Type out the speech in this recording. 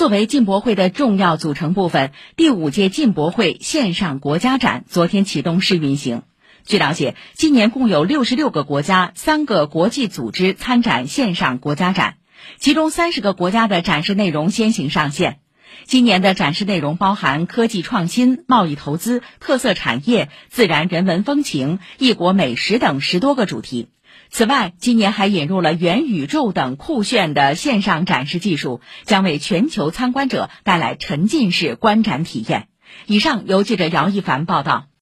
作为进博会的重要组成部分，第五届进博会线上国家展昨天启动试运行。据了解，今年共有六十六个国家、三个国际组织参展线上国家展，其中三十个国家的展示内容先行上线。今年的展示内容包含科技创新、贸易投资、特色产业、自然人文风情、异国美食等十多个主题。此外，今年还引入了元宇宙等酷炫的线上展示技术，将为全球参观者带来沉浸式观展体验。以上由记者姚一凡报道。